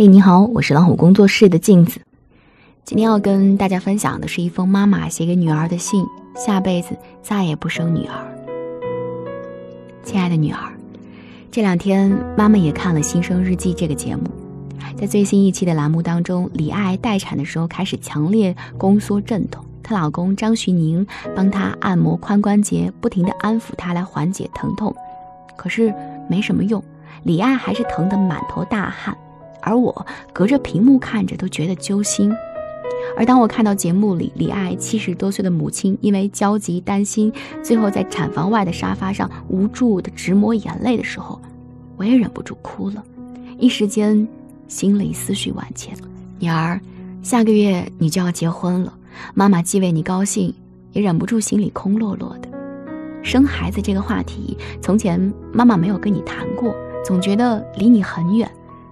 嘿，你好，我是老虎工作室的镜子。今天要跟大家分享的是一封妈妈写给女儿的信，下辈子再也不生女儿。亲爱的女儿，这两天妈妈也看了《新生日记》这个节目，在最新一期的栏目当中，李爱待产的时候开始强烈宫缩阵痛，她老公张徐宁帮她按摩髋关节，不停地安抚她来缓解疼痛，可是没什么用，李爱还是疼得满头大汗。而我隔着屏幕看着都觉得揪心，而当我看到节目里李爱七十多岁的母亲因为焦急担心，最后在产房外的沙发上无助的直抹眼泪的时候，我也忍不住哭了，一时间心里思绪万千。女儿，下个月你就要结婚了，妈妈既为你高兴，也忍不住心里空落落的。生孩子这个话题，从前妈妈没有跟你谈过，总觉得离你很远。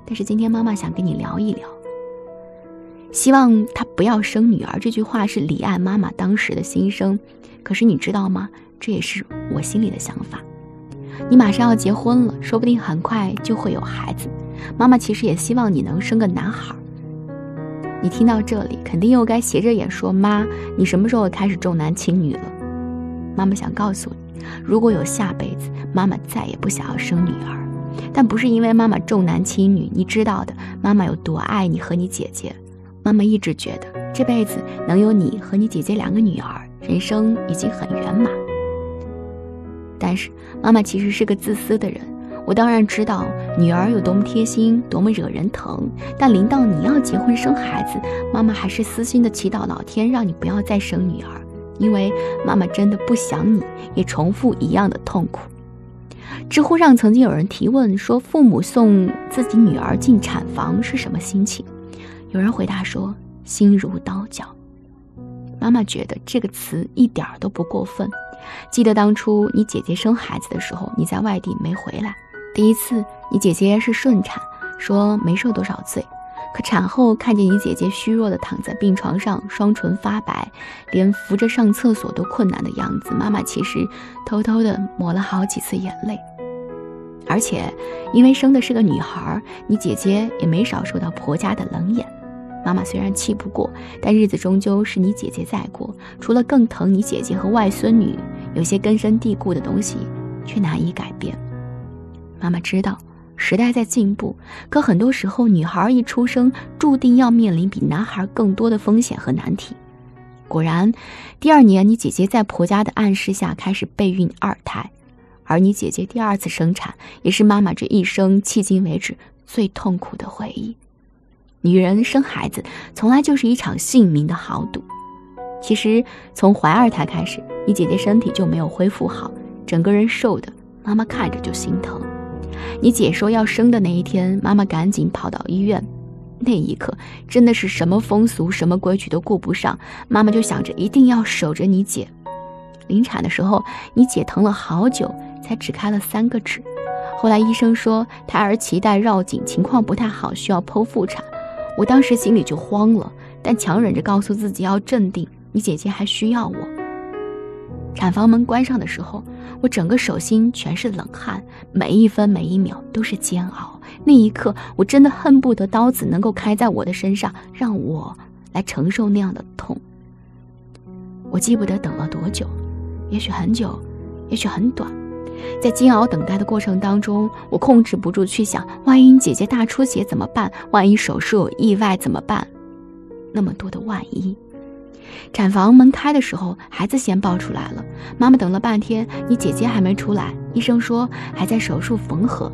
但是今天妈妈想跟你聊一聊，希望她不要生女儿。这句话是李爱妈妈当时的心声，可是你知道吗？这也是我心里的想法。你马上要结婚了，说不定很快就会有孩子。妈妈其实也希望你能生个男孩。你听到这里，肯定又该斜着眼说：“妈，你什么时候开始重男轻女了？”妈妈想告诉你，如果有下辈子，妈妈再也不想要生女儿。但不是因为妈妈重男轻女，你知道的，妈妈有多爱你和你姐姐。妈妈一直觉得这辈子能有你和你姐姐两个女儿，人生已经很圆满。但是妈妈其实是个自私的人，我当然知道女儿有多么贴心，多么惹人疼。但临到你要结婚生孩子，妈妈还是私心的祈祷老天让你不要再生女儿，因为妈妈真的不想你也重复一样的痛苦。知乎上曾经有人提问说：“父母送自己女儿进产房是什么心情？”有人回答说：“心如刀绞。”妈妈觉得这个词一点都不过分。记得当初你姐姐生孩子的时候，你在外地没回来。第一次，你姐姐是顺产，说没受多少罪。可产后看见你姐姐虚弱的躺在病床上，双唇发白，连扶着上厕所都困难的样子，妈妈其实偷偷的抹了好几次眼泪。而且，因为生的是个女孩，你姐姐也没少受到婆家的冷眼。妈妈虽然气不过，但日子终究是你姐姐在过。除了更疼你姐姐和外孙女，有些根深蒂固的东西却难以改变。妈妈知道时代在进步，可很多时候，女孩一出生注定要面临比男孩更多的风险和难题。果然，第二年你姐姐在婆家的暗示下开始备孕二胎。而你姐姐第二次生产，也是妈妈这一生迄今为止最痛苦的回忆。女人生孩子从来就是一场性命的豪赌。其实从怀二胎开始，你姐姐身体就没有恢复好，整个人瘦的，妈妈看着就心疼。你姐说要生的那一天，妈妈赶紧跑到医院，那一刻真的是什么风俗、什么规矩都顾不上，妈妈就想着一定要守着你姐。临产的时候，你姐疼了好久。才只开了三个指，后来医生说胎儿脐带绕颈，情况不太好，需要剖腹产。我当时心里就慌了，但强忍着告诉自己要镇定。你姐姐还需要我。产房门关上的时候，我整个手心全是冷汗，每一分每一秒都是煎熬。那一刻，我真的恨不得刀子能够开在我的身上，让我来承受那样的痛。我记不得等了多久，也许很久，也许很短。在煎熬等待的过程当中，我控制不住去想：万一姐姐大出血怎么办？万一手术有意外怎么办？那么多的万一。产房门开的时候，孩子先抱出来了。妈妈等了半天，你姐姐还没出来。医生说还在手术缝合。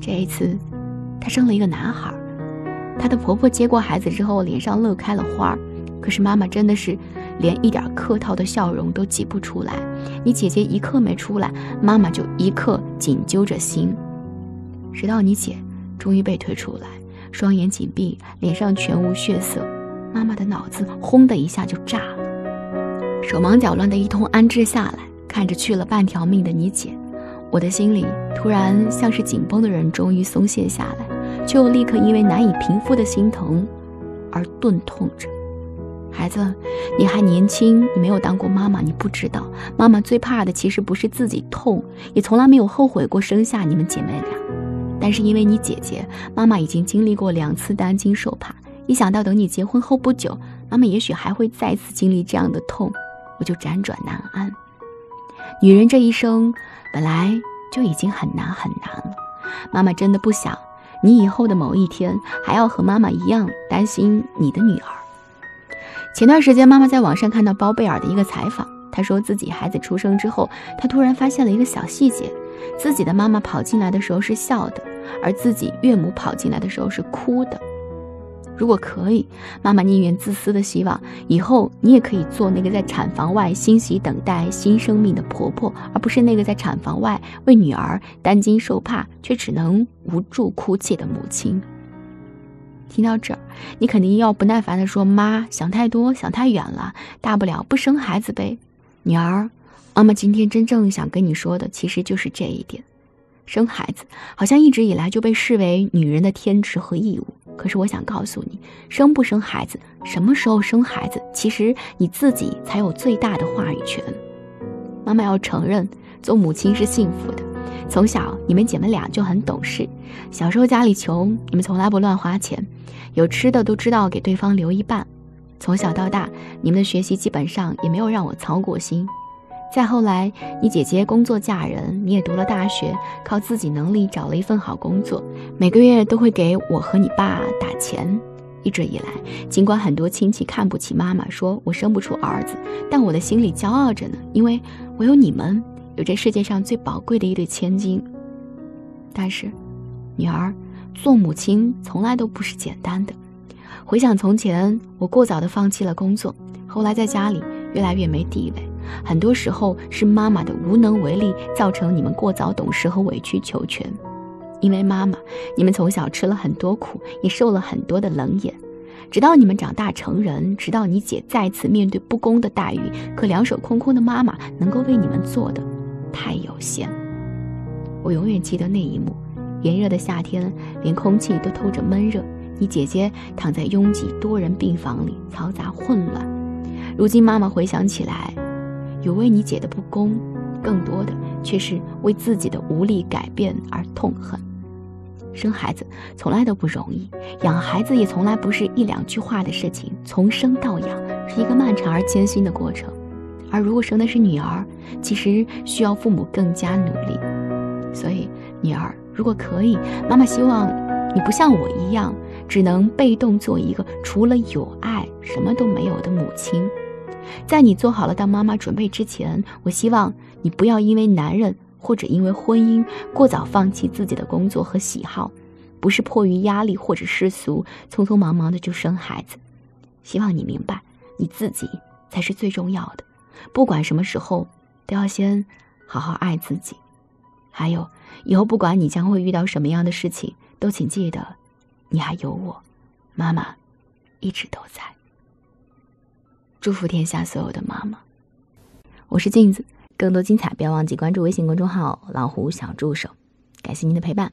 这一次，她生了一个男孩。她的婆婆接过孩子之后，脸上乐开了花。可是妈妈真的是。连一点客套的笑容都挤不出来，你姐姐一刻没出来，妈妈就一刻紧揪着心。直到你姐终于被推出来，双眼紧闭，脸上全无血色，妈妈的脑子轰的一下就炸了，手忙脚乱的一通安置下来，看着去了半条命的你姐，我的心里突然像是紧绷的人终于松懈下来，却又立刻因为难以平复的心疼而钝痛着。孩子，你还年轻，你没有当过妈妈，你不知道，妈妈最怕的其实不是自己痛，也从来没有后悔过生下你们姐妹俩。但是因为你姐姐，妈妈已经经历过两次担惊受怕，一想到等你结婚后不久，妈妈也许还会再次经历这样的痛，我就辗转难安。女人这一生本来就已经很难很难了，妈妈真的不想你以后的某一天还要和妈妈一样担心你的女儿。前段时间，妈妈在网上看到包贝尔的一个采访，她说自己孩子出生之后，她突然发现了一个小细节。自己的妈妈跑进来的时候是笑的，而自己岳母跑进来的时候是哭的。如果可以，妈妈宁愿自私的希望以后你也可以做那个在产房外欣喜等待新生命的婆婆，而不是那个在产房外为女儿担惊受怕却只能无助哭泣的母亲。听到这儿，你肯定要不耐烦的说：“妈，想太多，想太远了，大不了不生孩子呗。”女儿。妈妈今天真正想跟你说的，其实就是这一点：生孩子好像一直以来就被视为女人的天职和义务。可是我想告诉你，生不生孩子，什么时候生孩子，其实你自己才有最大的话语权。妈妈要承认，做母亲是幸福的。从小你们姐妹俩就很懂事，小时候家里穷，你们从来不乱花钱，有吃的都知道给对方留一半。从小到大，你们的学习基本上也没有让我操过心。再后来，你姐姐工作嫁人，你也读了大学，靠自己能力找了一份好工作，每个月都会给我和你爸打钱。一直以来，尽管很多亲戚看不起妈妈，说我生不出儿子，但我的心里骄傲着呢，因为我有你们，有这世界上最宝贵的一对千金。但是，女儿做母亲从来都不是简单的。回想从前，我过早的放弃了工作，后来在家里越来越没地位。很多时候是妈妈的无能为力，造成你们过早懂事和委曲求全。因为妈妈，你们从小吃了很多苦，也受了很多的冷眼。直到你们长大成人，直到你姐再次面对不公的待遇，可两手空空的妈妈能够为你们做的太有限。我永远记得那一幕：炎热的夏天，连空气都透着闷热。你姐姐躺在拥挤多人病房里，嘈杂混乱。如今妈妈回想起来。有为你姐的不公，更多的却是为自己的无力改变而痛恨。生孩子从来都不容易，养孩子也从来不是一两句话的事情。从生到养是一个漫长而艰辛的过程。而如果生的是女儿，其实需要父母更加努力。所以，女儿如果可以，妈妈希望你不像我一样，只能被动做一个除了有爱什么都没有的母亲。在你做好了当妈妈准备之前，我希望你不要因为男人或者因为婚姻过早放弃自己的工作和喜好，不是迫于压力或者世俗，匆匆忙忙的就生孩子。希望你明白，你自己才是最重要的。不管什么时候，都要先好好爱自己。还有，以后不管你将会遇到什么样的事情，都请记得，你还有我，妈妈，一直都在。祝福天下所有的妈妈。我是镜子，更多精彩不要忘记关注微信公众号“老虎小助手”。感谢您的陪伴。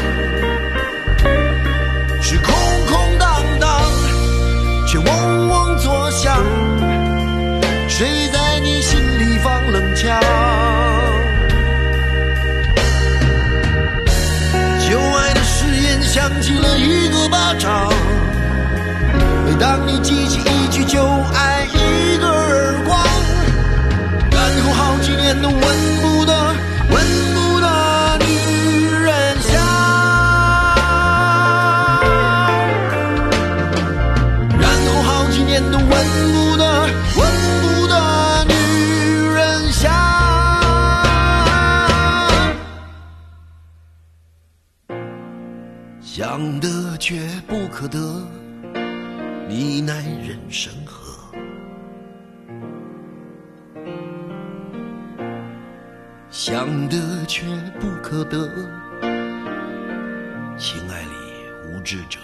就挨一个耳光，然后好几年都闻不得、闻不得女人香，然后好几年都闻不得、闻不得女人香。想得却不可得，你奈人生何？想得却不可得，情爱里无知者。